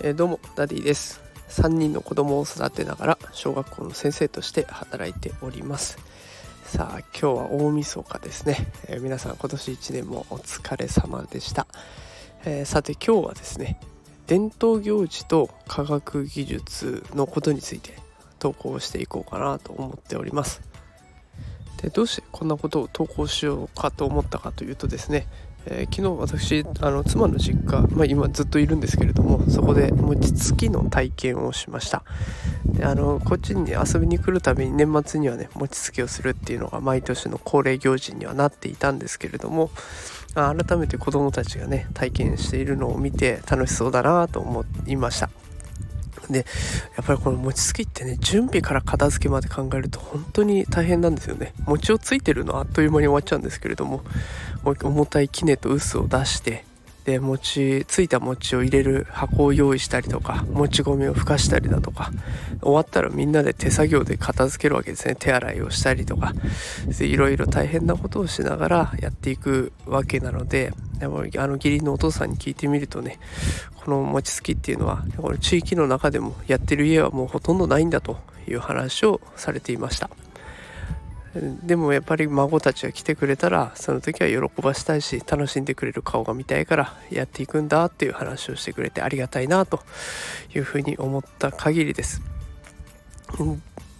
えー、どうもダディです。3人の子供を育てながら小学校の先生として働いております。さあ今日は大晦日ですね、えー、皆さん今年1年もお疲れ様でした、えー、さて今日はですね伝統行事と科学技術のことについて投稿していこうかなと思っております。でどうしてこんなことを投稿しようかと思ったかというとですね、えー、昨日私あの妻の実家、まあ、今ずっといるんですけれどもそこで餅つきの体験をしました。であのこっちに遊びに来るたびに年末にはね餅つきをするっていうのが毎年の恒例行事にはなっていたんですけれども改めて子どもたちがね体験しているのを見て楽しそうだなと思いました。でやっぱりこの餅つきってね準備から片付けまで考えると本当に大変なんですよね。餅をついてるのはあっという間に終わっちゃうんですけれども重たい杵と臼を出してで餅ついた餅を入れる箱を用意したりとかもち米をふかしたりだとか終わったらみんなで手作業で片付けるわけですね。手洗いをしたりとか。いろいろ大変なことをしながらやっていくわけなのででもあの義理のお父さんに聞いてみるとねこの餅つきっていうのはこの地域の中でもやってる家はもうほとんどないんだという話をされていました。でもやっぱり孫たちが来てくれたらその時は喜ばしたいし楽しんでくれる顔が見たいからやっていくんだっていう話をしてくれてありがたいなというふうに思った限りです。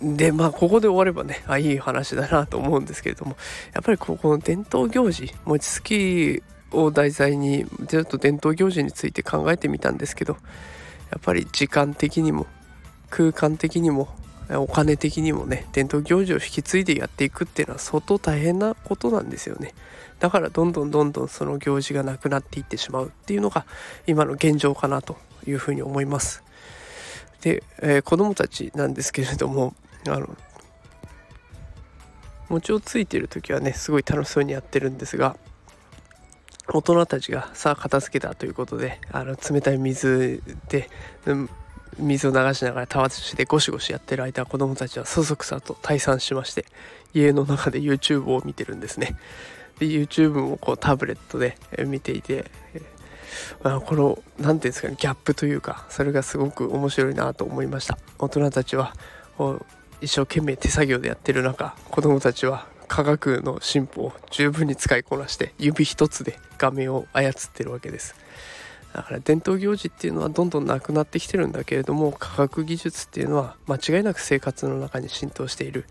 でまあここで終わればねあいい話だなと思うんですけれどもやっぱりここの伝統行事餅つきを題材にちょっと伝統行事について考えてみたんですけどやっぱり時間的にも空間的にもお金的にもね伝統行事を引き継いでやっていくっていうのは相当大変なことなんですよね。だからどんどんどんどんその行事がなくなっていってしまうっていうのが今の現状かなというふうに思います。で、えー、子供たちなんですけれどもあの餅をついてる時はねすごい楽しそうにやってるんですが大人たちがさあ片付けたということであの冷たい水で、うん水を流しながらたわしでゴシゴシやってる間子供たちはそそくさと退散しまして家の中で YouTube を見てるんですね。で YouTube もこうタブレットで見ていてあこの何て言うんですかねギャップというかそれがすごく面白いなと思いました。大人たちは一生懸命手作業でやってる中子供たちは科学の進歩を十分に使いこなして指一つで画面を操ってるわけですだから伝統行事っていうのはどんどんなくなってきてるんだけれども科学技術っていうのは間違いなく生活の中に浸透している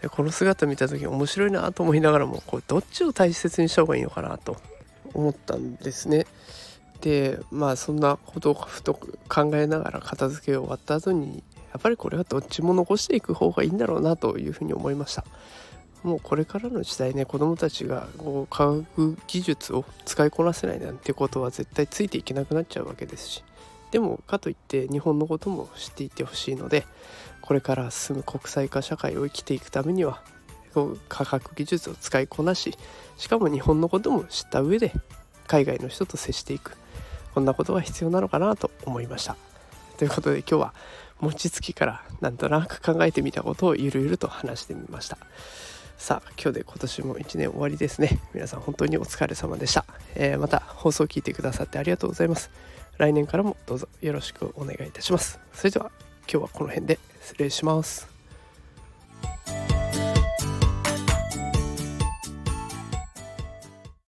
でこの姿見た時面白いなと思いながらもこうどっちを大切にした方がいいのかなと思ったんですね。でまあそんなことをふと考えながら片付けを終わった後にやっぱりこれはどっちも残していく方がいいんだろうなというふうに思いました。もうこれからの時代ね子どもたちがこう科学技術を使いこなせないなんてことは絶対ついていけなくなっちゃうわけですし。でもかといって日本のことも知っていってほしいのでこれから進む国際化社会を生きていくためには科学技術を使いこなししかも日本のことも知った上で海外の人と接していく。こんなことが必要なのかなと思いました。ということで今日は餅つきからなんとなく考えてみたことをゆるゆると話してみました。さあ今日で今年も1年終わりですね。皆さん本当にお疲れ様でした、えー、また放送を聞いてくださってありがとうございます。来年からもどうぞよろしくお願いいたします。それでは今日はこの辺で失礼します。